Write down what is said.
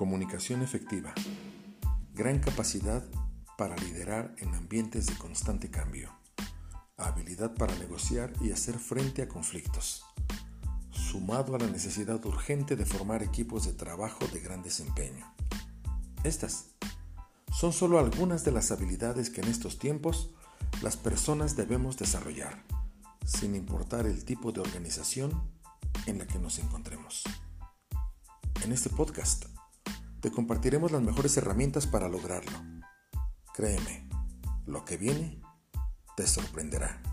Comunicación efectiva. Gran capacidad para liderar en ambientes de constante cambio. Habilidad para negociar y hacer frente a conflictos. Sumado a la necesidad urgente de formar equipos de trabajo de gran desempeño. Estas son solo algunas de las habilidades que en estos tiempos las personas debemos desarrollar, sin importar el tipo de organización en la que nos encontremos. En este podcast te compartiremos las mejores herramientas para lograrlo. Créeme, lo que viene te sorprenderá.